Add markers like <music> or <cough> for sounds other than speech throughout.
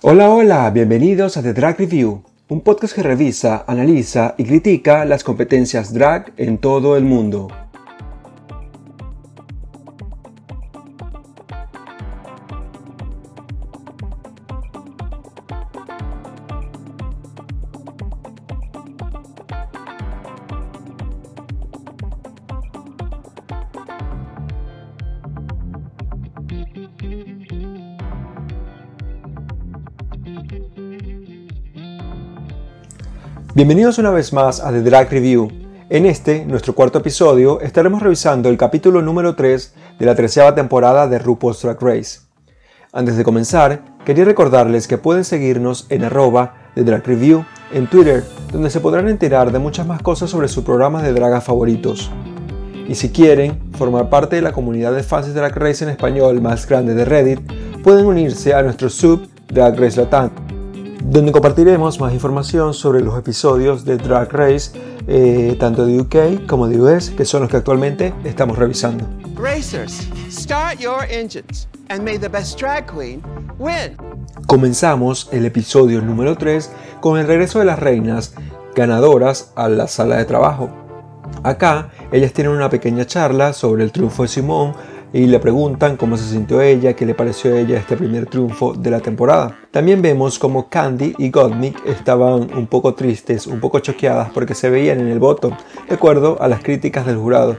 Hola, hola, bienvenidos a The Drag Review, un podcast que revisa, analiza y critica las competencias drag en todo el mundo. Bienvenidos una vez más a The Drag Review. En este, nuestro cuarto episodio, estaremos revisando el capítulo número 3 de la tercera temporada de RuPaul's Drag Race. Antes de comenzar, quería recordarles que pueden seguirnos en arroba de Drag Review en Twitter, donde se podrán enterar de muchas más cosas sobre sus programas de draga favoritos. Y si quieren formar parte de la comunidad de fans de Drag Race en español más grande de Reddit, pueden unirse a nuestro sub Drag Race Latam donde compartiremos más información sobre los episodios de Drag Race, eh, tanto de UK como de US, que son los que actualmente estamos revisando. Racers, start your engines and may the best drag queen win. Comenzamos el episodio número 3 con el regreso de las reinas ganadoras a la sala de trabajo. Acá, ellas tienen una pequeña charla sobre el triunfo de Simone y le preguntan cómo se sintió ella, qué le pareció a ella este primer triunfo de la temporada. También vemos como Candy y Gottmik estaban un poco tristes, un poco choqueadas porque se veían en el voto, de acuerdo a las críticas del jurado.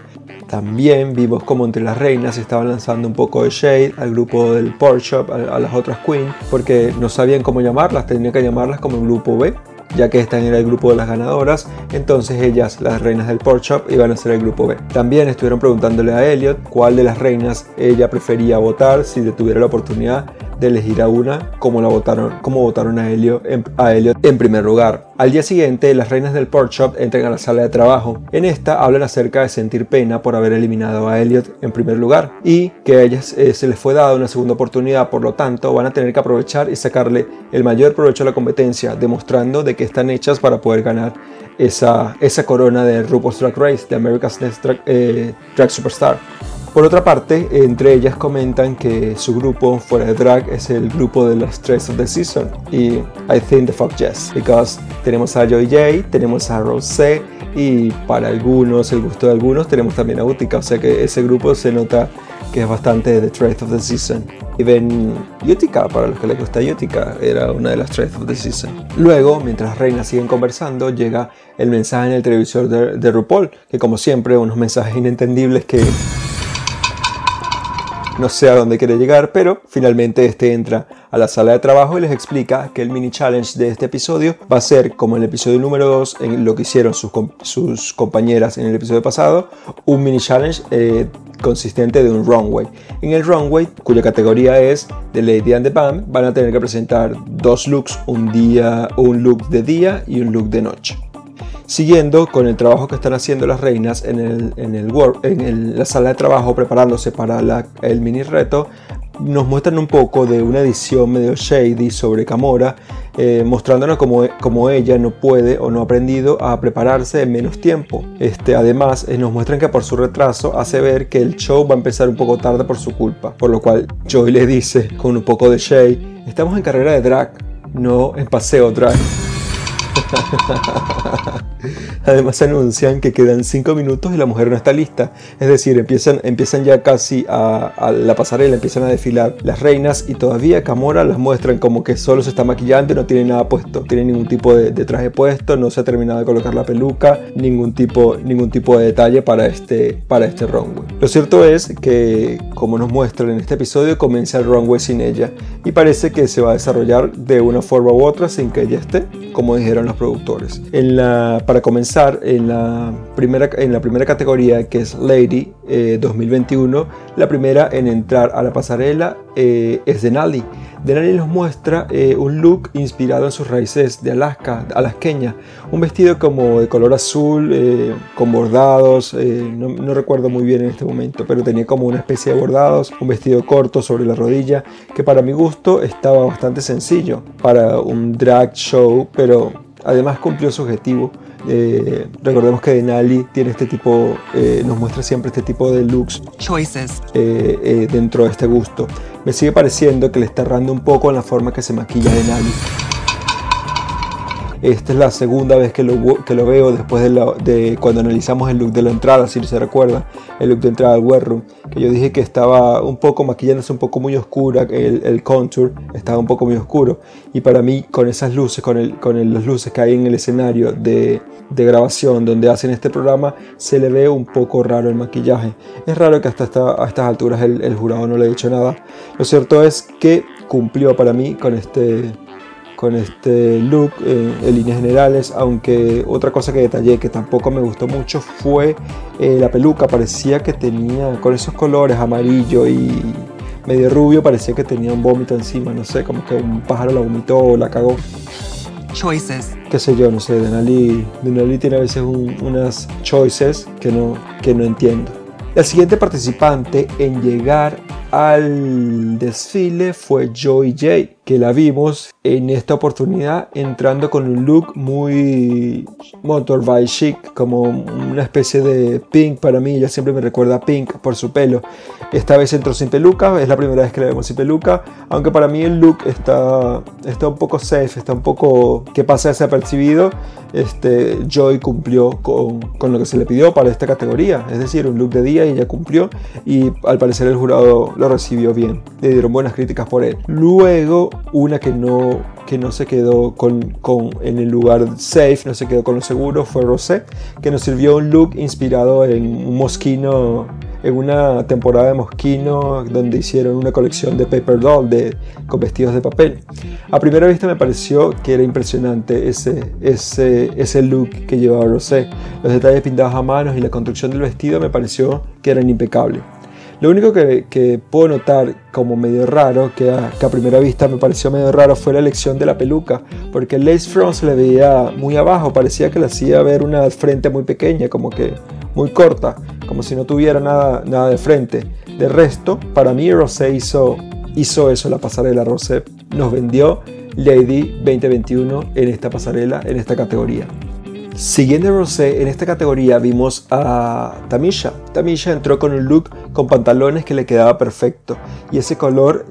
También vimos como entre las reinas estaban lanzando un poco de shade al grupo del Pork Shop, a, a las otras queens, porque no sabían cómo llamarlas, tenían que llamarlas como el grupo B ya que están en el grupo de las ganadoras, entonces ellas, las reinas del Pork Shop, iban a ser el grupo B. También estuvieron preguntándole a Elliot cuál de las reinas ella prefería votar si tuviera la oportunidad de elegir a una, como la votaron, como votaron a Elliot, en, a Elliot en primer lugar. Al día siguiente, las reinas del Pork Shop entran a la sala de trabajo. En esta hablan acerca de sentir pena por haber eliminado a Elliot en primer lugar y que a ellas eh, se les fue dada una segunda oportunidad, por lo tanto van a tener que aprovechar y sacarle el mayor provecho a la competencia, demostrando de que están hechas para poder ganar esa, esa corona de RuPaul's Drag Race, de America's Next Drag, eh, Drag Superstar. Por otra parte, entre ellas comentan que su grupo fuera de drag es el grupo de las tres of the season y I think the fuck yes, because tenemos a Joy J, tenemos a Rose y para algunos, el gusto de algunos, tenemos también a Utica, o sea que ese grupo se nota que es bastante The Trade of the Season. Y ven Utica, para los que les gusta Utica, era una de las Trade of the Season. Luego, mientras las reinas siguen conversando, llega el mensaje en el televisor de, de RuPaul, que como siempre, unos mensajes inentendibles que no sé a dónde quiere llegar, pero finalmente este entra a la sala de trabajo y les explica que el mini challenge de este episodio va a ser como en el episodio número 2, en lo que hicieron sus, sus compañeras en el episodio pasado, un mini challenge eh, consistente de un runway. En el runway, cuya categoría es The Lady and the Band, van a tener que presentar dos looks, un día, un look de día y un look de noche. Siguiendo con el trabajo que están haciendo las reinas en, el, en, el en la sala de trabajo preparándose para el mini reto, nos muestran un poco de una edición medio shady sobre Camora, eh, mostrándonos cómo, ella no puede o no ha aprendido a prepararse en menos tiempo. Este, además, eh, nos muestran que por su retraso hace ver que el show va a empezar un poco tarde por su culpa, por lo cual Joy le dice con un poco de shade, estamos en carrera de drag, no en paseo drag. <laughs> Además anuncian que quedan 5 minutos y la mujer no está lista. Es decir, empiezan, empiezan ya casi a, la pasarela, empiezan a desfilar las reinas y todavía Camora las muestran como que solo se está maquillando y no tiene nada puesto. Tiene ningún tipo de, traje puesto, no se ha terminado de colocar la peluca, ningún tipo, ningún tipo de detalle para este, para este runway. Lo cierto es que, como nos muestran en este episodio, comienza el runway sin ella y parece que se va a desarrollar de una forma u otra sin que ella esté, como dijeron los productores. Para comenzar, en la, primera, en la primera categoría que es Lady 2021, eh, la primera en entrar a la pasarela eh, es Denali. Denali nos muestra eh, un look inspirado en sus raíces de Alaska, alasqueña, un vestido como de color azul, con bordados, no, no recuerdo muy bien en este momento, pero tenía como una especie de bordados, un vestido corto sobre la rodilla, que para mi gusto estaba bastante sencillo para un drag show, pero además cumplió su objetivo. Eh, recordemos que Denali tiene este tipo, eh, nos muestra siempre este tipo de looks choices eh, dentro de este gusto. Me sigue pareciendo que le está errando un poco en la forma que se maquilla Denali. Esta es la segunda vez que lo, que lo veo después de, cuando analizamos el look de la entrada, si se recuerda, el look de entrada al room que yo dije que estaba un poco maquillándose un poco muy oscura, el, el contour estaba un poco muy oscuro. Y para mí, con esas luces, con, el, con las luces que hay en el escenario de, de, grabación donde hacen este programa, se le ve un poco raro el maquillaje. Es raro que hasta esta, a estas alturas el, el jurado no le haya dicho nada. Lo cierto es que cumplió para mí con este con este look eh, en líneas generales, aunque otra cosa que detallé que tampoco me gustó mucho fue eh, la peluca, parecía que tenía con esos colores amarillo y medio rubio, parecía que tenía un vómito encima, no sé, como que un pájaro la vomitó o la cagó. Choices. Qué sé yo, no sé, Denali, Denali tiene a veces unas choices que no, que no entiendo. La siguiente participante en llegar al desfile fue Joy J, que la vimos en esta oportunidad entrando con un look muy motorbike chic, como una especie de pink para mí, ella siempre me recuerda pink por su pelo. Esta vez entró sin peluca, es la primera vez que la vemos sin peluca, aunque para mí el look está, está un poco safe, está un poco que pasa desapercibido. Este, Joy cumplió con, con lo que se le pidió para esta categoría, es decir, un look de día y ella cumplió y al parecer el jurado lo recibió bien, le dieron buenas críticas por él. Luego, una que no, que no se quedó con, con, en el lugar safe, no se quedó con lo seguro, fue Rosé, que nos sirvió un look inspirado en un mosquino en una temporada de Mosquino donde hicieron una colección de paper doll de, con vestidos de papel. A primera vista me pareció que era impresionante ese, ese, ese look que llevaba Rosé. Los detalles pintados a manos y la construcción del vestido me pareció que eran impecables. Lo único que, puedo notar como medio raro, que a, que a, primera vista me pareció medio raro, fue la elección de la peluca, porque lace front se le veía muy abajo, parecía que le hacía ver una frente muy pequeña, como que muy corta, como si no tuviera nada, nada de frente. De resto, para mí Rosé hizo, hizo eso, la pasarela Rosé nos vendió Lady 2021 en esta pasarela, en esta categoría. Siguiendo Rosé, en esta categoría vimos a Tamisha. Tamisha entró con un look con pantalones que le quedaba perfecto y ese color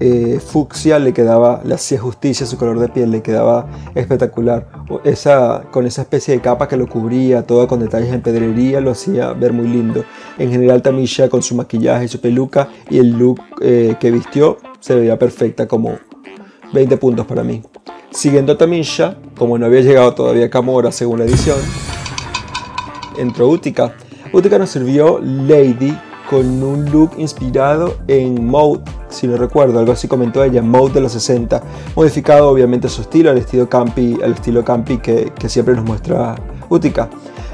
eh, fucsia le quedaba, le hacía justicia su color de piel, le quedaba espectacular. Esa, con esa especie de capa que lo cubría, todo con detalles en pedrería, lo hacía ver muy lindo. En general Tamisha con su maquillaje su peluca y el look eh, que vistió se veía perfecta como 20 puntos para mí. Siguiendo a Tamisha, como no había llegado todavía Camora según la edición, entró Utica. Utica nos sirvió Lady con un look inspirado en Mode, si no recuerdo, algo así comentó ella, Mode de los 60, modificado obviamente su estilo, al estilo campi, al estilo campi que, siempre nos muestra Utica.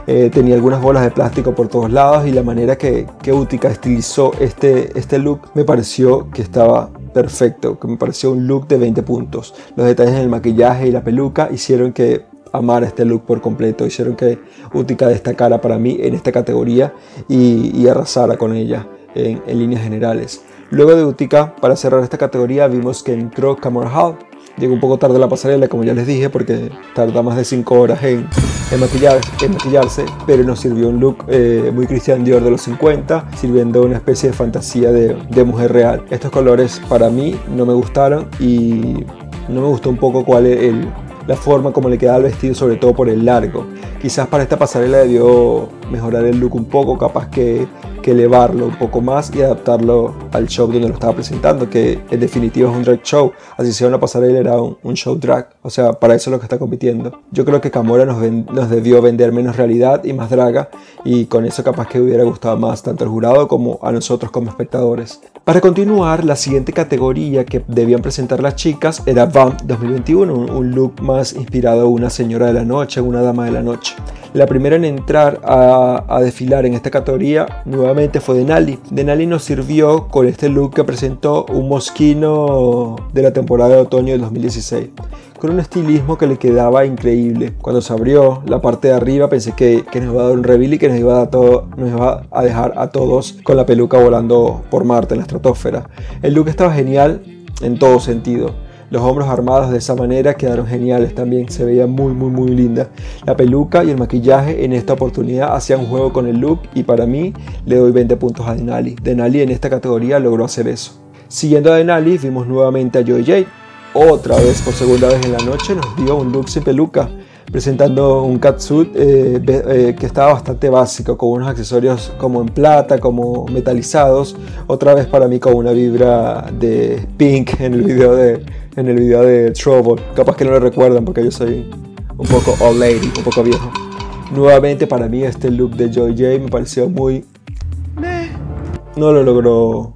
Eh, tenía algunas bolas de plástico por todos lados y la manera que, que Utica estilizó este, este look me pareció que estaba perfecto, que me pareció un look de 20 puntos. Los detalles en el maquillaje y la peluca hicieron que amara este look por completo, hicieron que Utica destacara para mí en esta categoría y, arrasara con ella en, líneas generales. Luego de Utica, para cerrar esta categoría, vimos que entró Cameron Hall. Llegó un poco tarde la pasarela, como ya les dije, porque tarda más de 5 horas en, en, maquillarse, pero nos sirvió un look eh, muy Christian Dior de los 50, sirviendo una especie de fantasía de, mujer real. Estos colores para mí no me gustaron y no me gustó un poco cuál es la forma como le quedaba el vestido, sobre todo por el largo. Quizás para esta pasarela debió mejorar el look un poco, capaz que que elevarlo un poco más y adaptarlo al show donde lo estaba presentando, que en definitiva es un drag show. Así sea una pasarela era un, show drag. O sea, para eso es lo que está compitiendo. Yo creo que Camora nos, nos debió vender menos realidad y más draga y con eso capaz que hubiera gustado más tanto al jurado como a nosotros como espectadores. Para continuar, la siguiente categoría que debían presentar las chicas era VAMP 2021, un look más inspirado en una señora de la noche, una dama de la noche. La primera en entrar a, desfilar en esta categoría nuevamente fue Denali. Denali nos sirvió con este look que presentó un mosquino de la temporada de otoño del 2016 con un estilismo que le quedaba increíble. Cuando se abrió la parte de arriba pensé que, nos iba a dar un reveal y que nos iba, a dar todo, nos iba a dejar a todos con la peluca volando por Marte en la estratosfera. El look estaba genial en todo sentido. Los hombros armados de esa manera quedaron geniales también, se veía muy muy muy linda. La peluca y el maquillaje en esta oportunidad hacían juego con el look y para mí le doy 20 puntos a Denali. Denali en esta categoría logró hacer eso. Siguiendo a Denali vimos nuevamente a Joy J. Otra vez por segunda vez en la noche nos dio un look sin peluca presentando un catsuit eh, eh, que estaba bastante básico, con unos accesorios como en plata, como metalizados. Otra vez para mí con una vibra de Pink en el video de, en el video de Trouble. Capaz que no lo recuerdan porque yo soy un poco old lady, un poco viejo. Nuevamente para mí este look de Joy J me pareció muy... No lo logró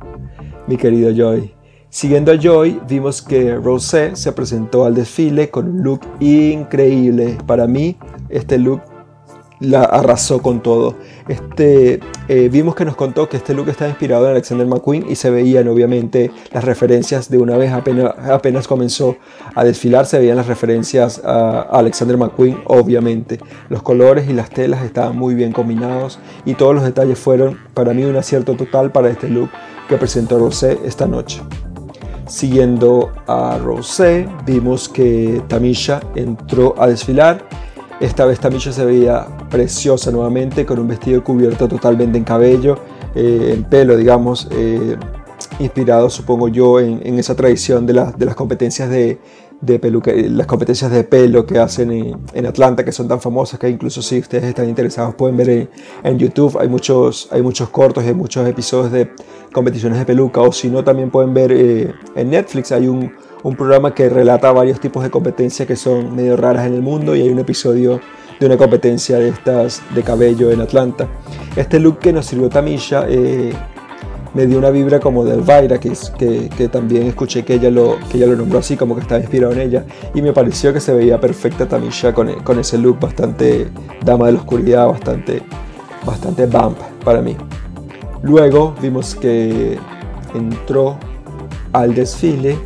mi querido Joy. Siguiendo a Joy, vimos que Rosé se presentó al desfile con un look increíble. Para mí, este look la arrasó con todo. Este, eh, vimos que nos contó que este look está inspirado en Alexander McQueen y se veían obviamente las referencias de una vez apenas, apenas comenzó a desfilar, se veían las referencias a Alexander McQueen, obviamente. Los colores y las telas estaban muy bien combinados y todos los detalles fueron para mí un acierto total para este look que presentó Rosé esta noche. Siguiendo a Rosé, vimos que Tamisha entró a desfilar. Esta vez Tamisha se veía preciosa nuevamente, con un vestido cubierto totalmente en cabello, eh, en pelo, digamos, eh, inspirado, supongo yo, en, esa tradición de, las competencias de, peluca, las competencias de pelo que hacen en, Atlanta, que son tan famosas que incluso si ustedes están interesados pueden ver en, YouTube. Hay muchos, hay muchos cortos, hay muchos episodios de competiciones de peluca, o si no, también pueden ver eh, en Netflix. Hay un, un, programa que relata varios tipos de competencias que son medio raras en el mundo y hay un episodio de una competencia de estas de cabello en Atlanta. Este look que nos sirvió Tamisha eh, me dio una vibra como de Elvira, que, que, que, también escuché que ella, lo, que ella lo nombró así, como que estaba inspirado en ella, y me pareció que se veía perfecta Tamisha con, con ese look bastante dama de la oscuridad, bastante, bastante bump para mí. Luego vimos que entró al desfile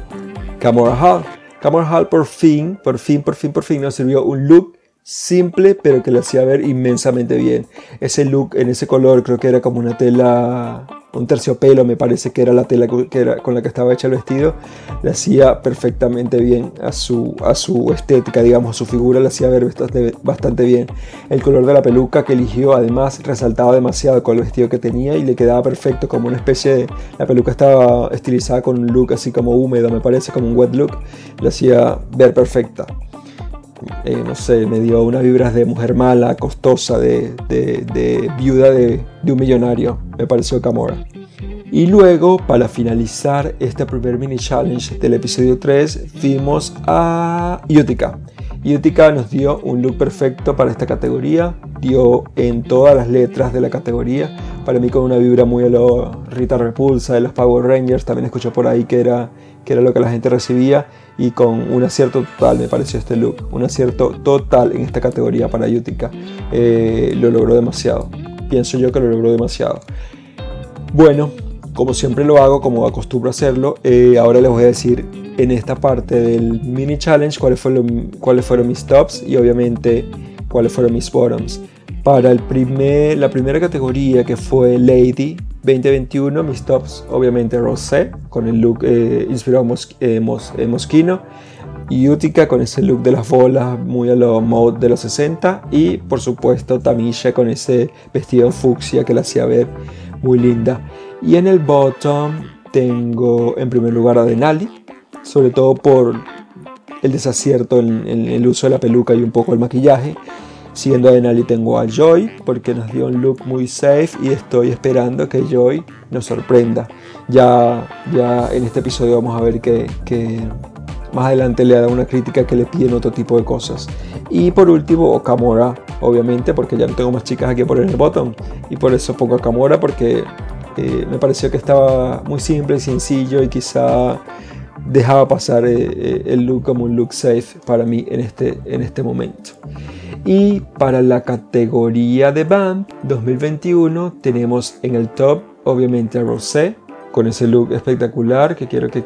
Camora Hall. Camora Hall por fin, por fin, por fin, por fin nos sirvió un look simple pero que le hacía ver inmensamente bien. Ese look en ese color creo que era como una tela un terciopelo, me parece que era la tela con la que estaba hecha el vestido, le hacía perfectamente bien a su, a su estética, digamos, a su figura, le hacía ver bastante, bastante bien. El color de la peluca que eligió, además, resaltaba demasiado con el vestido que tenía y le quedaba perfecto, como una especie de. La peluca estaba estilizada con un look así como húmedo, me parece, como un wet look, le hacía ver perfecta. Eh, no sé, me dio unas vibras de mujer mala, costosa, de, de, viuda de, de, un millonario, me pareció Camora. Y luego, para finalizar este primer mini challenge del episodio 3, vimos a Utica. Utica nos dio un look perfecto para esta categoría, dio en todas las letras de la categoría, para mí con una vibra muy a lo Rita Repulsa de los Power Rangers, también escuché por ahí que era, que era lo que la gente recibía y con un acierto total me pareció este look, un acierto total en esta categoría para Utica. Eh, lo logró demasiado, pienso yo que lo logró demasiado. Bueno, como siempre lo hago, como acostumbro hacerlo, eh, ahora les voy a decir en esta parte del mini challenge cuáles fueron, cuáles fueron mis tops y obviamente cuáles fueron mis bottoms. Para el primer, la primera categoría que fue Lady, 2021, mis tops, obviamente Rosé, con el look eh, inspirado en mos, eh, Mosquino, y Utica con ese look de las bolas muy a lo mode de los 60, y por supuesto Tamisha con ese vestido fucsia que la hacía ver muy linda. Y en el bottom tengo en primer lugar a Denali, sobre todo por el desacierto en el uso de la peluca y un poco el maquillaje. Siguiendo a Denali tengo a Joy porque nos dio un look muy safe y estoy esperando que Joy nos sorprenda. Ya, ya en este episodio vamos a ver que, que más adelante le da una crítica que le piden otro tipo de cosas. Y por último, Okamura, obviamente, porque ya no tengo más chicas aquí por el botón. Y por eso pongo Okamura, porque eh, me pareció que estaba muy simple y sencillo y quizá dejaba pasar eh, eh, el look como un look safe para mí en este, en este momento. Y para la categoría de band 2021 tenemos en el top obviamente a Rosé con ese look espectacular que quiero que,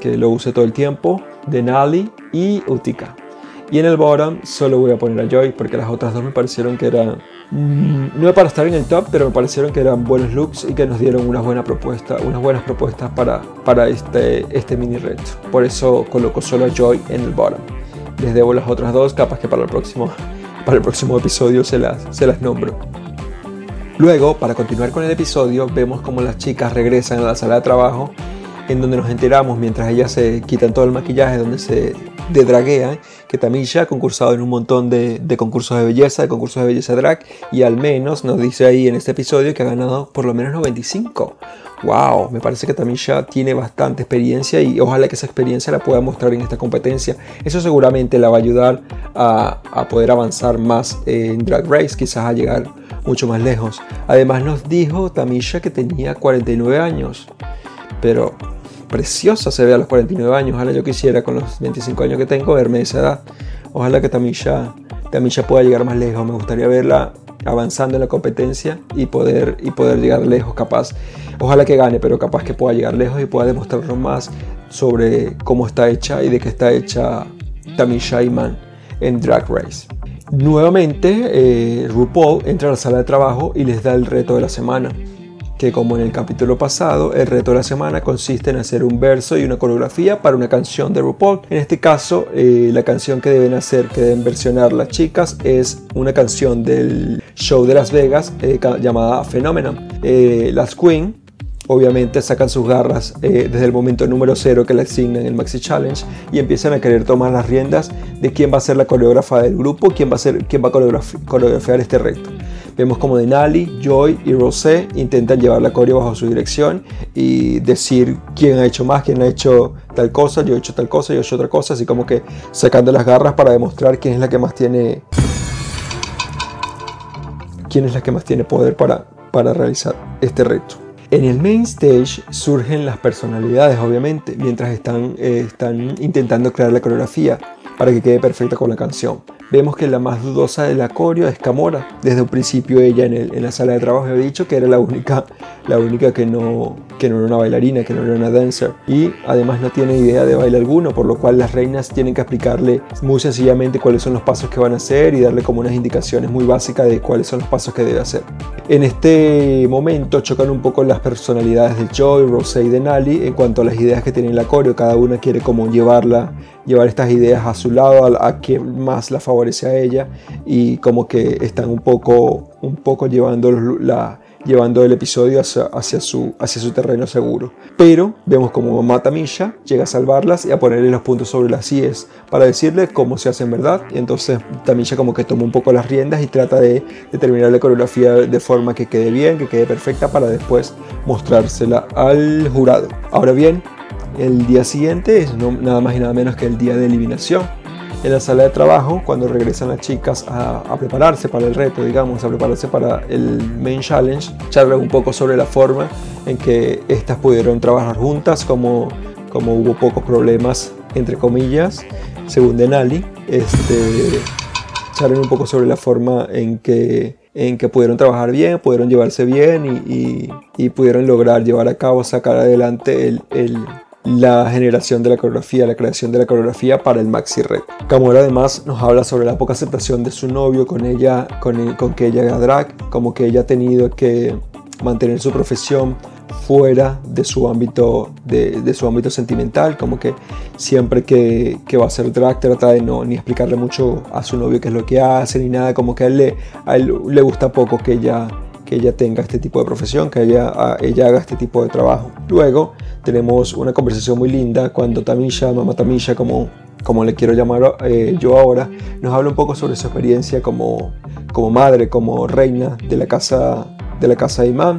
que, lo use todo el tiempo, Denali y Utica. Y en el bottom solo voy a poner a Joy porque las otras dos me parecieron que eran, no para estar en el top, pero me parecieron que eran buenos looks y que nos dieron una buena propuesta, unas buenas propuestas para, para este, este mini reto. Por eso coloco solo a Joy en el bottom. Les debo las otras dos, capaz que para el próximo, <laughs> para el próximo episodio se las, se las nombro. Luego, para continuar con el episodio, vemos cómo las chicas regresan a la sala de trabajo, en donde nos enteramos mientras ellas se quitan todo el maquillaje, donde se dedraguean, que Tamisha ha concursado en un montón de, concursos de belleza, de concursos de belleza drag, y al menos nos dice ahí en este episodio que ha ganado por lo menos 95. ¡Wow! Me parece que Tamisha tiene bastante experiencia y ojalá que esa experiencia la pueda mostrar en esta competencia. Eso seguramente la va a ayudar a, a poder avanzar más en Drag Race, quizás a llegar mucho más lejos. Además nos dijo Tamisha que tenía 49 años, pero preciosa se ve a los 49 años. Ojalá yo quisiera con los 25 años que tengo verme esa edad. Ojalá que Tamisha, Tamisha pueda llegar más lejos. Me gustaría verla avanzando en la competencia y poder, y poder llegar lejos capaz. Ojalá que gane, pero capaz que pueda llegar lejos y pueda demostrarnos más sobre cómo está hecha y de qué está hecha Tamisha Iman en Drag Race. Nuevamente, eh, RuPaul entra a la sala de trabajo y les da el reto de la semana, que como en el capítulo pasado, el reto de la semana consiste en hacer un verso y una coreografía para una canción de RuPaul. En este caso, eh, la canción que deben hacer, que deben versionar las chicas, es una canción del show de Las Vegas eh, llamada Phenomenon. las Queen obviamente sacan sus garras eh, desde el momento número cero que le asignan el Maxi Challenge y empiezan a querer tomar las riendas de quién va a ser la coreógrafa del grupo, quién va a, ser, quién va a coreografiar este reto. Vemos como Denali, Joy y Rosé intentan llevar la coreo bajo su dirección y decir quién ha hecho más, quién ha hecho tal cosa, yo he hecho tal cosa, yo he hecho otra cosa, así como que sacando las garras para demostrar quién es la que más tiene quién es la que más tiene poder para, para realizar este reto. En el main stage surgen las personalidades, obviamente, mientras están, eh, están intentando crear la coreografía para que quede perfecta con la canción vemos que la más dudosa de la coreo es Camora. Desde un principio ella en, el, en, la sala de trabajo había dicho que era la única, la única que, no, que no era una bailarina, que no era una dancer. Y además no tiene idea de baile alguno, por lo cual las reinas tienen que explicarle muy sencillamente cuáles son los pasos que van a hacer y darle como unas indicaciones muy básicas de cuáles son los pasos que debe hacer. En este momento chocan un poco las personalidades de Joy, Rosé y Denali en cuanto a las ideas que tienen la coreo. Cada una quiere como llevarla, llevar estas ideas a su lado, a, a que más la favorece favorece a ella y como que están un poco, un poco llevando, la, llevando el episodio hacia, hacia, su, hacia su terreno seguro. Pero vemos como mamá Tamisha llega a salvarlas y a ponerle los puntos sobre las IES para decirle cómo se hace en verdad. Y entonces Tamisha como que toma un poco las riendas y trata de, de terminar la coreografía de forma que quede bien, que quede perfecta para después mostrársela al jurado. Ahora bien, el día siguiente es nada más y nada menos que el día de eliminación en la sala de trabajo cuando regresan las chicas a, prepararse para el reto, digamos, a prepararse para el main challenge, charlan un poco sobre la forma en que estas pudieron trabajar juntas, como, como hubo pocos problemas, entre comillas, según Denali, este, charlan un poco sobre la forma en que en que pudieron trabajar bien, pudieron llevarse bien y, y, pudieron lograr llevar a cabo, sacar adelante el, el la generación de la coreografía, la creación de la coreografía para el Maxi Red. Camora además nos habla sobre la poca aceptación de su novio con ella, con, con que ella haga drag, como que ella ha tenido que mantener su profesión fuera de su ámbito de, de, su ámbito sentimental como que siempre que, que, va a hacer drag trata de no ni explicarle mucho a su novio qué es lo que hace ni nada como que a él le, a él le gusta poco que ella que ella tenga este tipo de profesión, que ella, ella haga este tipo de trabajo. Luego tenemos una conversación muy linda cuando Tamisha, mamá Tamisha, como como le quiero llamar eh, yo ahora, nos habla un poco sobre su experiencia como, como madre, como reina de la casa de la casa de Imán.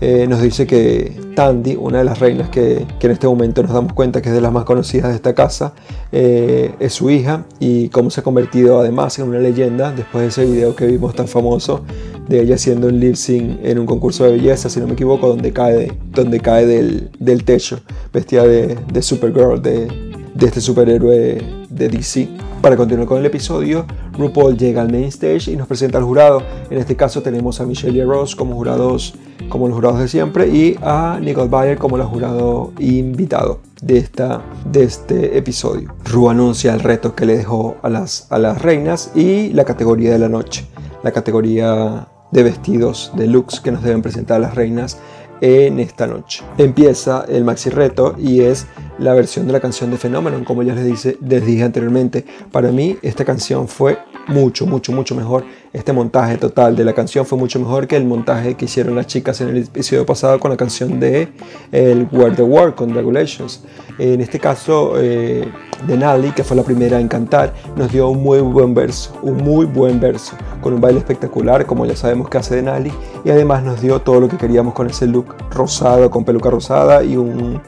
Eh, nos dice que Tandy, una de las reinas que, en este momento nos damos cuenta que es de las más conocidas de esta casa, eh, es su hija y cómo se ha convertido además en una leyenda después de ese video que vimos tan famoso de ella siendo un lip sync en un concurso de belleza, si no me equivoco, donde cae, donde cae del, techo, vestida de, de Supergirl, de, de este superhéroe de DC. Para continuar con el episodio, RuPaul llega al main stage y nos presenta al jurado. En este caso tenemos a Michelle y a Ross como jurados, como los jurados de siempre, y a Nicole Bayer como el jurado invitado de, esta, de este episodio. Ru anuncia el reto que le dejó a las, a las reinas y la categoría de la noche, la categoría de vestidos, de looks que nos deben presentar las reinas en esta noche. Empieza el maxi reto y es la versión de la canción de Phenomenon, como ya les, dice, les dije anteriormente. Para mí esta canción fue mucho, mucho, mucho mejor. Este montaje total de la canción fue mucho mejor que el montaje que hicieron las chicas en el episodio pasado con la canción de el Where the World con. En este caso, eh, Denali, que fue la primera en cantar, nos dio un muy buen verso, un muy buen verso, con un baile espectacular, como ya sabemos que hace Denali, y además nos dio todo lo que queríamos con ese look rosado, con peluca rosada y un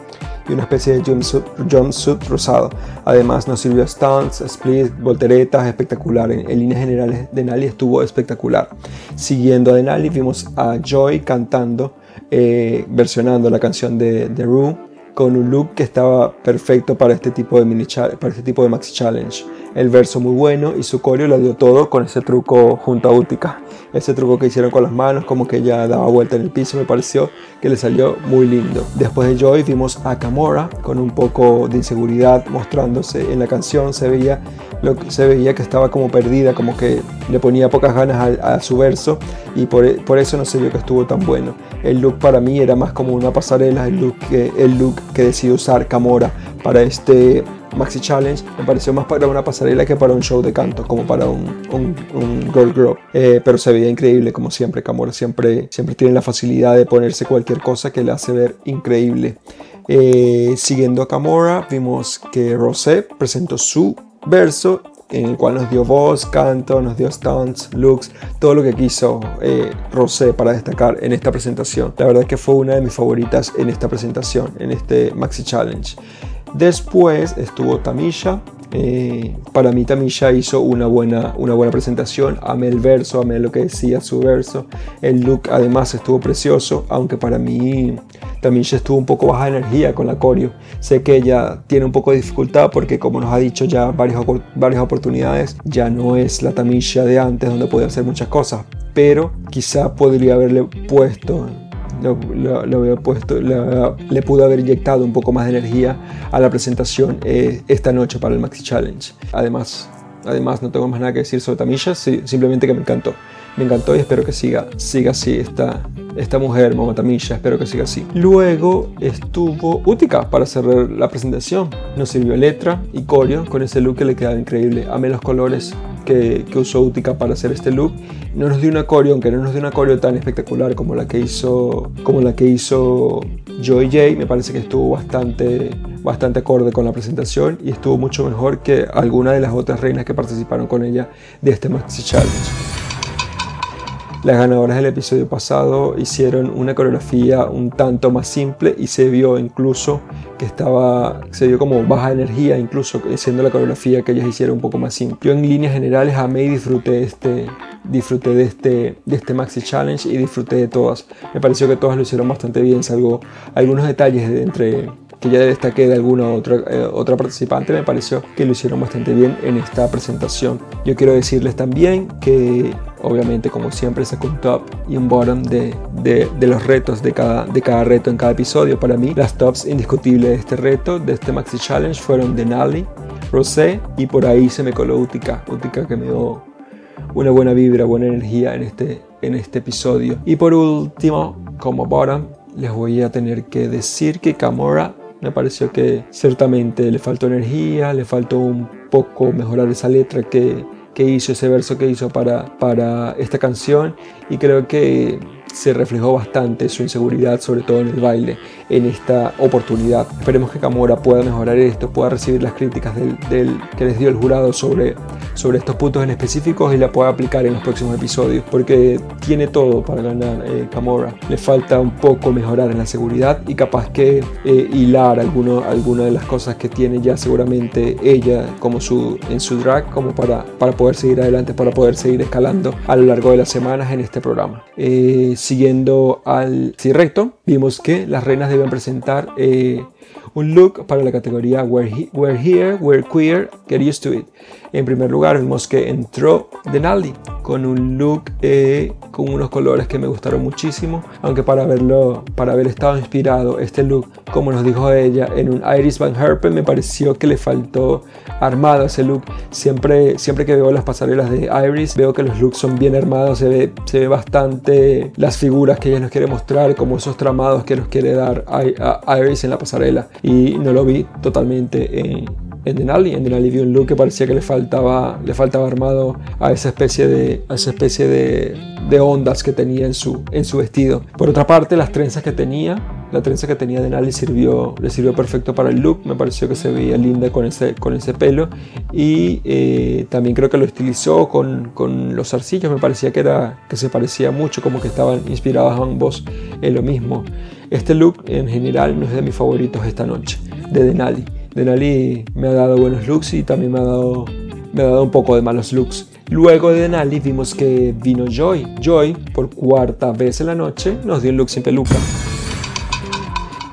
y una especie de jumpsuit, rosado. Además nos sirvió stunts, splits, volteretas, espectacular. En, líneas generales Denali estuvo espectacular. Siguiendo a Denali vimos a Joy cantando, eh, versionando la canción de The Room con un look que estaba perfecto para este tipo de mini para este tipo de maxi challenge. El verso muy bueno y su coreo lo dio todo con ese truco junto a Utica ese truco que hicieron con las manos, como que ella daba vuelta en el piso, me pareció que le salió muy lindo. Después de Joy vimos a Camora con un poco de inseguridad mostrándose en la canción, se veía, lo, se veía que estaba como perdida, como que le ponía pocas ganas a, su verso y por, por, eso no se vio que estuvo tan bueno. El look para mí era más como una pasarela, el look que, el look que decidió usar Camora para este Maxi Challenge me pareció más para una pasarela que para un show de canto, como para un, un, girl group. Eh, pero se veía increíble, como siempre. Camora siempre, siempre tiene la facilidad de ponerse cualquier cosa que le hace ver increíble. Eh, siguiendo a Camora, vimos que Rosé presentó su verso en el cual nos dio voz, canto, nos dio stunts, looks, todo lo que quiso eh, Rosé para destacar en esta presentación. La verdad es que fue una de mis favoritas en esta presentación, en este Maxi Challenge. Después estuvo Tamisha. Eh, para mí Tamisha hizo una buena, una buena presentación. Amé el verso, amé lo que decía su verso. El look además estuvo precioso, aunque para mí Tamisha estuvo un poco baja de energía con la coreo. Sé que ella tiene un poco de dificultad porque como nos ha dicho ya varias, varias oportunidades, ya no es la Tamisha de antes donde podía hacer muchas cosas. Pero quizá podría haberle puesto lo, puesto, le pudo haber inyectado un poco más de energía a la presentación eh, esta noche para el Maxi Challenge. Además, además no tengo más nada que decir sobre Tamilla, simplemente que me encantó. Me encantó y espero que siga, siga así esta, esta mujer, Mamá Tamilla, espero que siga así. Luego estuvo Utica para cerrar la presentación. Nos sirvió letra y coreo con ese look que le quedaba increíble. Amé los colores que, usó Utica para hacer este look. No nos dio una coreo, aunque no nos dio una coreo tan espectacular como la que hizo, como la que hizo Joy J, me parece que estuvo bastante, bastante acorde con la presentación y estuvo mucho mejor que alguna de las otras reinas que participaron con ella de este Maxi Challenge. Las ganadoras del episodio pasado hicieron una coreografía un tanto más simple y se vio incluso que estaba, se vio como baja energía, incluso siendo la coreografía que ellas hicieron un poco más simple. Yo en líneas generales amé y disfruté este, disfruté de este, de este Maxi Challenge y disfruté de todas. Me pareció que todas lo hicieron bastante bien, salvo algunos detalles de entre que ya destaqué de alguna otra, eh, otra participante, me pareció que lo hicieron bastante bien en esta presentación. Yo quiero decirles también que obviamente como siempre saco un top y un bottom de, de, los retos de cada, de cada reto en cada episodio. Para mí las tops indiscutibles de este reto, de este Maxi Challenge, fueron Denali, Rosé y por ahí se me coló Utica, Utica que me dio una buena vibra, buena energía en este, en este episodio. Y por último, como bottom, les voy a tener que decir que Camora me pareció que ciertamente le faltó energía, le faltó un poco mejorar esa letra que, que hizo, ese verso que hizo para, para esta canción. Y creo que se reflejó bastante su inseguridad, sobre todo en el baile, en esta oportunidad. Esperemos que Camora pueda mejorar esto, pueda recibir las críticas del, que les dio el jurado sobre, sobre estos puntos en específicos y la pueda aplicar en los próximos episodios, porque tiene todo para ganar eh, Camora. Le falta un poco mejorar en la seguridad y capaz que eh, hilar alguna alguno de las cosas que tiene ya seguramente ella como su, en su drag como para, para poder seguir adelante, para poder seguir escalando a lo largo de las semanas en este programa. Eh, siguiendo al sí recto, vimos que las reinas deben presentar eh, un look para la categoría We're, Here, We're Queer, Get Used to It. En primer lugar, vimos que entró Denali con un look eh, con unos colores que me gustaron muchísimo, aunque para verlo, para haber estado inspirado este look, como nos dijo ella, en un Iris Van Herpen, me pareció que le faltó armado ese look. Siempre, siempre que veo las pasarelas de Iris, veo que los looks son bien armados, se ve, se ve bastante las figuras que ella nos quiere mostrar, como esos tramados que nos quiere dar Iris en la pasarela y no lo vi totalmente en, en Denali. En Denali vi un look que parecía que le faltaba, le faltaba armado a esa especie de, a esa especie de, ondas que tenía en su, en su vestido. Por otra parte, las trenzas que tenía, la trenza que tenía Denali sirvió, le sirvió perfecto para el look. Me pareció que se veía linda con ese, con ese pelo. Y eh, también creo que lo estilizó con, con, los arcillos. Me parecía que, era, que se parecía mucho, como que estaban inspirados ambos en lo mismo. Este look en general no es de mis favoritos esta noche, de Denali. Denali me ha dado buenos looks y también me ha dado, me ha dado un poco de malos looks. Luego de Denali vimos que vino Joy. Joy, por cuarta vez en la noche, nos dio un look sin peluca.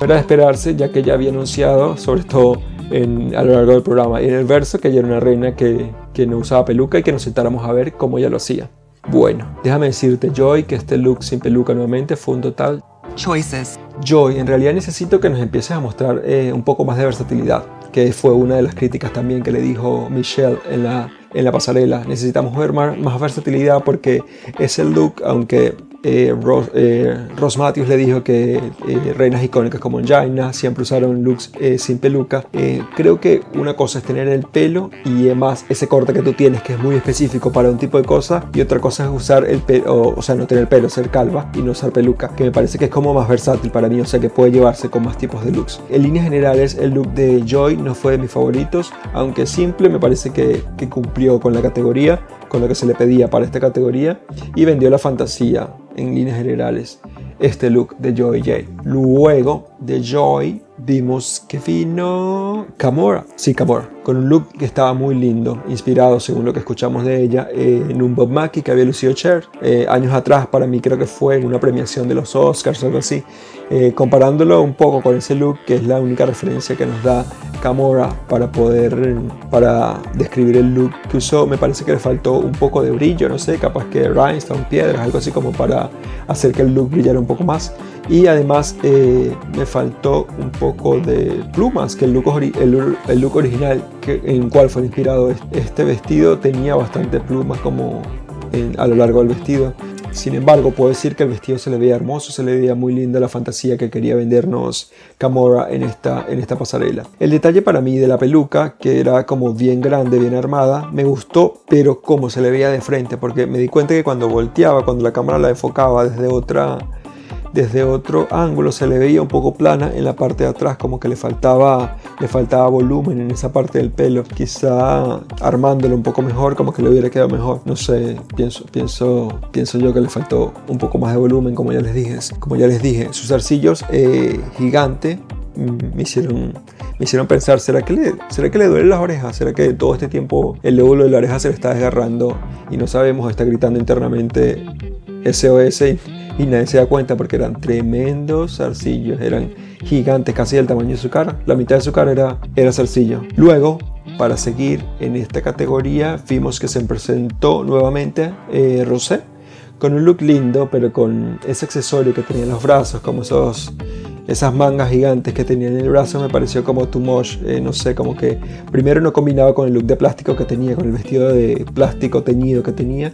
Era de esperarse, ya que ya había anunciado, sobre todo en, a lo largo del programa y en el verso, que ella era una reina que, que no usaba peluca y que nos sentáramos a ver cómo ella lo hacía. Bueno, déjame decirte, Joy, que este look sin peluca nuevamente fue un total choices. Joy, en realidad necesito que nos empieces a mostrar eh, un poco más de versatilidad, que fue una de las críticas también que le dijo Michelle en la, en la pasarela. Necesitamos ver más, más versatilidad porque ese look, aunque eh, eh, Ross, Matthews le dijo que eh, reinas icónicas como Jaina siempre usaron looks sin peluca. creo que una cosa es tener el pelo y además ese corte que tú tienes que es muy específico para un tipo de cosa y otra cosa es usar el pelo, o, sea, no tener pelo, ser calva y no usar peluca, que me parece que es como más versátil para mí, o sea, que puede llevarse con más tipos de looks. En líneas generales, el look de Joy no fue de mis favoritos, aunque simple, me parece que cumplió con la categoría, con lo que se le pedía para esta categoría y vendió la fantasía en líneas generales este look de Joy J. Luego de Joy vimos que vino Camora, sí Camora, con un look que estaba muy lindo, inspirado según lo que escuchamos de ella en un Bob Mackie que había lucido Cher eh, años atrás, para mí creo que fue en una premiación de los Oscars o algo así, eh, comparándolo un poco con ese look que es la única referencia que nos da Camora para poder, para describir el look que usó, me parece que le faltó un poco de brillo, no sé, capaz que rhinestone, piedras, algo así como para hacer que el look brillara un poco más. Y además eh, me faltó un poco de plumas, que el look, el, look original que, en cual fue inspirado este vestido tenía bastante plumas como a lo largo del vestido. Sin embargo, puedo decir que el vestido se le veía hermoso, se le veía muy linda la fantasía que quería vendernos Camora en esta, en esta pasarela. El detalle para mí de la peluca, que era como bien grande, bien armada, me gustó, pero como se le veía de frente, porque me di cuenta que cuando volteaba, cuando la cámara la enfocaba desde otra desde otro ángulo se le veía un poco plana en la parte de atrás, como que le faltaba, le faltaba volumen en esa parte del pelo. Quizá armándolo un poco mejor, como que le hubiera quedado mejor. No sé, pienso, pienso, pienso yo que le faltó un poco más de volumen, como ya les dije. Como ya les dije, sus arcillos eh, gigante mm, me hicieron, me hicieron pensar, ¿será que, le, ¿será que le duelen las orejas? ¿Será que todo este tiempo el lóbulo de la oreja se le está desgarrando y no sabemos, está gritando internamente SOS y nadie se da cuenta porque eran tremendos zarcillos, eran gigantes, casi del tamaño de su cara. La mitad de su cara era, era zarcillo. Luego, para seguir en esta categoría, vimos que se presentó nuevamente eh, Rosé con un look lindo, pero con ese accesorio que tenía en los brazos, como esos esas mangas gigantes que tenía en el brazo me pareció como too much, eh, no sé, como que primero no combinaba con el look de plástico que tenía, con el vestido de plástico teñido que tenía,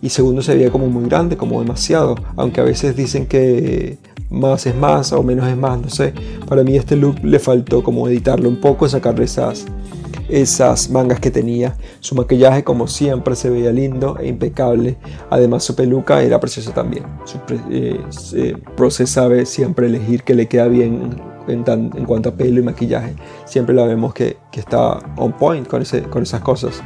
y segundo se veía como muy grande, como demasiado, aunque a veces dicen que más es más o menos es más, no sé, para mí este look le faltó como editarlo un poco, sacarle esas, esas mangas que tenía. Su maquillaje como siempre se veía lindo e impecable. Además su peluca era preciosa también. Su, eh, eh sabe siempre elegir que le queda bien en, en, cuanto a pelo y maquillaje. Siempre la vemos que, que está on point con, ese, con esas cosas.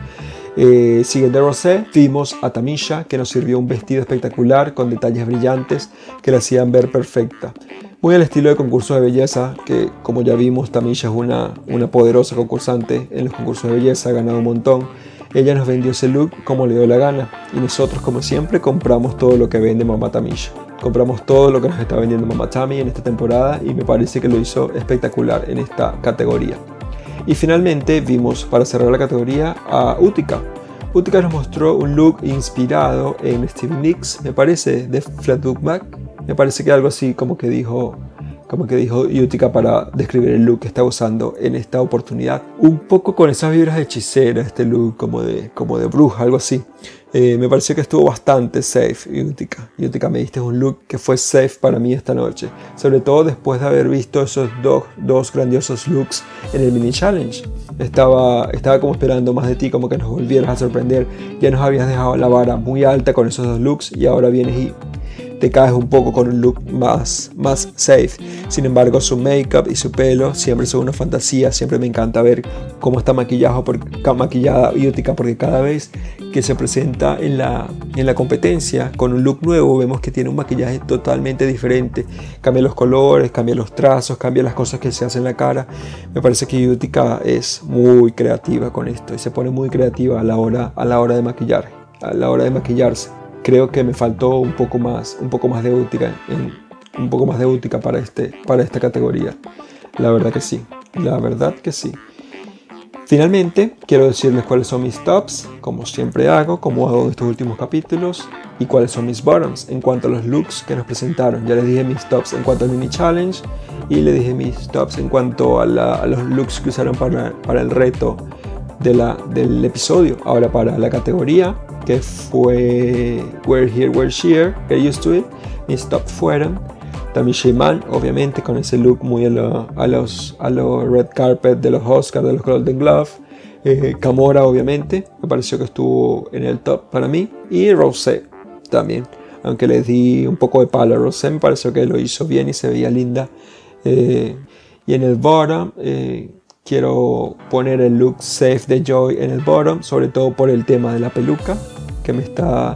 Eh, siguiendo Rosé, vimos a Tamisha, que nos sirvió un vestido espectacular con detalles brillantes que la hacían ver perfecta. Muy al estilo de concursos de belleza, que como ya vimos, Tamisha es una, una poderosa concursante en los concursos de belleza, ha ganado un montón. Ella nos vendió ese look como le dio la gana y nosotros, como siempre, compramos todo lo que vende Mamá Tamisha. Compramos todo lo que nos está vendiendo Mamá Tami en esta temporada y me parece que lo hizo espectacular en esta categoría. Y finalmente vimos, para cerrar la categoría, a Utica. Utica nos mostró un look inspirado en Steve Nicks, me parece, de Flatbook Mac. Me parece que algo así como que dijo como que dijo Utica para describir el look que está usando en esta oportunidad. Un poco con esas vibras de hechicera, este look como de, como de bruja, algo así. Eh, me pareció que estuvo bastante safe Utica. Utica me diste un look que fue safe para mí esta noche, sobre todo después de haber visto esos dos, dos grandiosos looks en el mini challenge. Estaba, estaba como esperando más de ti, como que nos volvieras a sorprender. Ya nos habías dejado la vara muy alta con esos dos looks y ahora vienes y te caes un poco con un look más, más safe. Sin embargo, su make-up y su pelo siempre son una fantasía. Siempre me encanta ver cómo está maquillado por, maquillada Utica porque cada vez que se presenta en la, en la competencia con un look nuevo vemos que tiene un maquillaje totalmente diferente. Cambia los colores, cambia los trazos, cambia las cosas que se hacen en la cara. Me parece que Utica es muy creativa con esto y se pone muy creativa a la hora, a la hora de maquillar, a la hora de maquillarse creo que me faltó un poco más, un poco más de útica, un poco más de útica para, este, para esta categoría. La verdad que sí, la verdad que sí. Finalmente, quiero decirles cuáles son mis tops, como siempre hago, como hago en estos últimos capítulos, y cuáles son mis bottoms en cuanto a los looks que nos presentaron. Ya les dije mis tops en cuanto al mini challenge y les dije mis tops en cuanto a, los looks que usaron para, para el reto de la, del episodio. Ahora para la categoría, que fue We're Here, We're Here, que Used to It, mis top fueron también Sheyman, obviamente con ese look muy a, a los a los red carpet de los Oscars, de los Golden Glove. Eh, Camora, obviamente, me pareció que estuvo en el top para mí. Y Rosé también, aunque le di un poco de palo a Rosé, me pareció que lo hizo bien y se veía linda. Eh, y en el bottom, eh, quiero poner el look Safe de Joy en el bottom, sobre todo por el tema de la peluca que me está,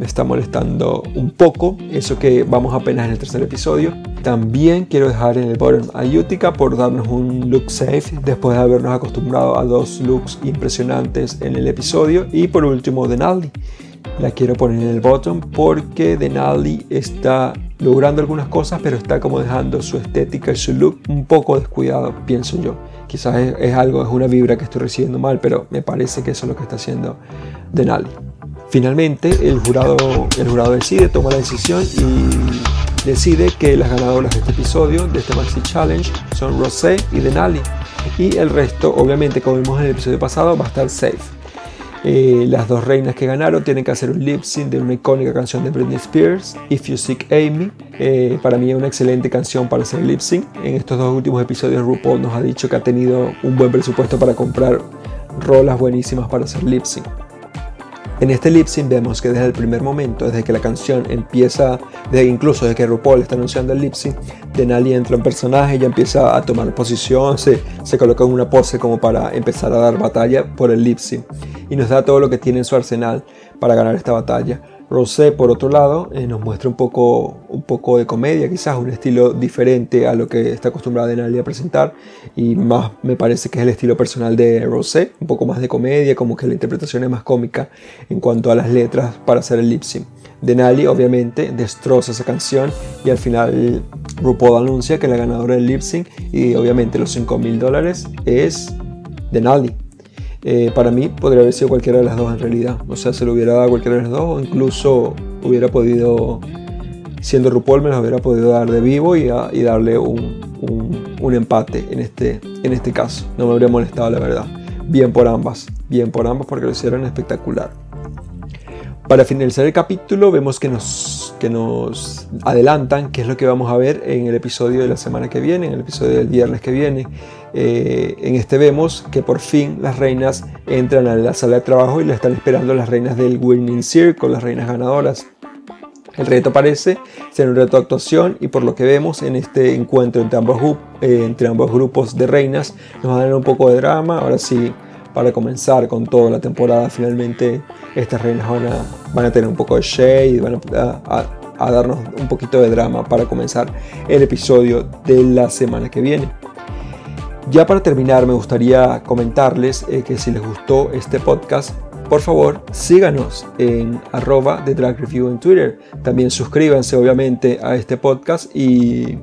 me está molestando un poco, eso que vamos apenas en el tercer episodio. También quiero dejar en el bottom a Utica por darnos un look safe después de habernos acostumbrado a dos looks impresionantes en el episodio. Y por último, Denali. La quiero poner en el bottom porque Denali está logrando algunas cosas, pero está como dejando su estética y su look un poco descuidado, pienso yo. Quizás es, es algo, es una vibra que estoy recibiendo mal, pero me parece que eso es lo que está haciendo Denali. Finalmente, el jurado, el jurado decide, toma la decisión y decide que las ganadoras de este episodio, de este Maxi Challenge, son Rosé y Denali. Y el resto, obviamente, como vimos en el episodio pasado, va a estar safe. Eh, las dos reinas que ganaron tienen que hacer un lip sync de una icónica canción de Britney Spears, If You Seek Amy. Eh, para mí es una excelente canción para hacer lip sync. En estos dos últimos episodios RuPaul nos ha dicho que ha tenido un buen presupuesto para comprar rolas buenísimas para hacer lip sync. En este lip vemos que desde el primer momento, desde que la canción empieza, desde incluso desde que RuPaul está anunciando el lip Denali entra en personaje, ya empieza a tomar posición, se, se coloca en una pose como para empezar a dar batalla por el lip y nos da todo lo que tiene en su arsenal para ganar esta batalla. Rosé, por otro lado, eh, nos muestra un poco, un poco de comedia, quizás un estilo diferente a lo que está acostumbrada Denali a presentar y más me parece que es el estilo personal de Rosé, un poco más de comedia, como que la interpretación es más cómica en cuanto a las letras para hacer el lip sync. Denali obviamente destroza esa canción y al final RuPaul anuncia que la ganadora del lip sync y obviamente los 5 mil dólares es Denali. Eh, para mí podría haber sido cualquiera de las dos en realidad. O sea, se lo hubiera dado a cualquiera de las dos o incluso hubiera podido, siendo RuPaul, me las hubiera podido dar de vivo y, darle un, empate en este, en este caso. No me habría molestado, la verdad. Bien por ambas, bien por ambas porque lo hicieron espectacular. Para finalizar el capítulo vemos que nos, que nos adelantan qué es lo que vamos a ver en el episodio de la semana que viene, en el episodio del viernes que viene. Eh, en este vemos que por fin las reinas entran a la sala de trabajo y la están esperando las reinas del Winning Circle, las reinas ganadoras. El reto parece ser un reto de actuación y por lo que vemos en este encuentro entre ambos, eh, entre ambos grupos de reinas nos va a dar un poco de drama. Ahora sí, para comenzar con toda la temporada, finalmente estas reinas van a, van a tener un poco de shade van a, a, darnos un poquito de drama para comenzar el episodio de la semana que viene. Ya para terminar me gustaría comentarles eh, que si les gustó este podcast por favor síganos en arroba de Drag Review en Twitter. También suscríbanse obviamente a este podcast y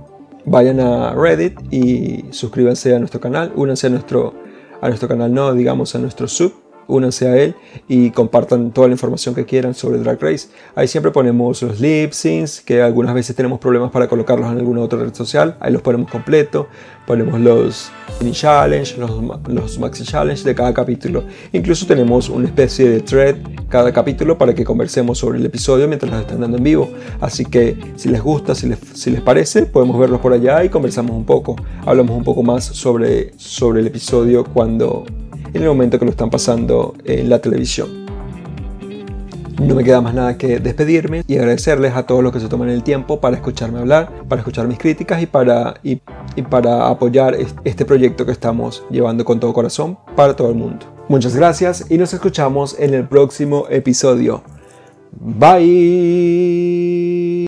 vayan a Reddit y suscríbanse a nuestro canal. Únanse a nuestro, a nuestro canal, no, digamos a nuestro sub únanse a él y compartan toda la información que quieran sobre Drag Race. Ahí siempre ponemos los lip syncs, que algunas veces tenemos problemas para colocarlos en alguna otra red social. Ahí los ponemos completo. Ponemos los mini challenge, los, los maxi challenge de cada capítulo. Incluso tenemos una especie de thread cada capítulo para que conversemos sobre el episodio mientras los están dando en vivo. Así que si les gusta, si les, si les parece, podemos verlos por allá y conversamos un poco. Hablamos un poco más sobre, sobre el episodio cuando en el momento que lo están pasando en la televisión. No me queda más nada que despedirme y agradecerles a todos los que se toman el tiempo para escucharme hablar, para escuchar mis críticas y para, y, para apoyar este proyecto que estamos llevando con todo corazón para todo el mundo. Muchas gracias y nos escuchamos en el próximo episodio. Bye.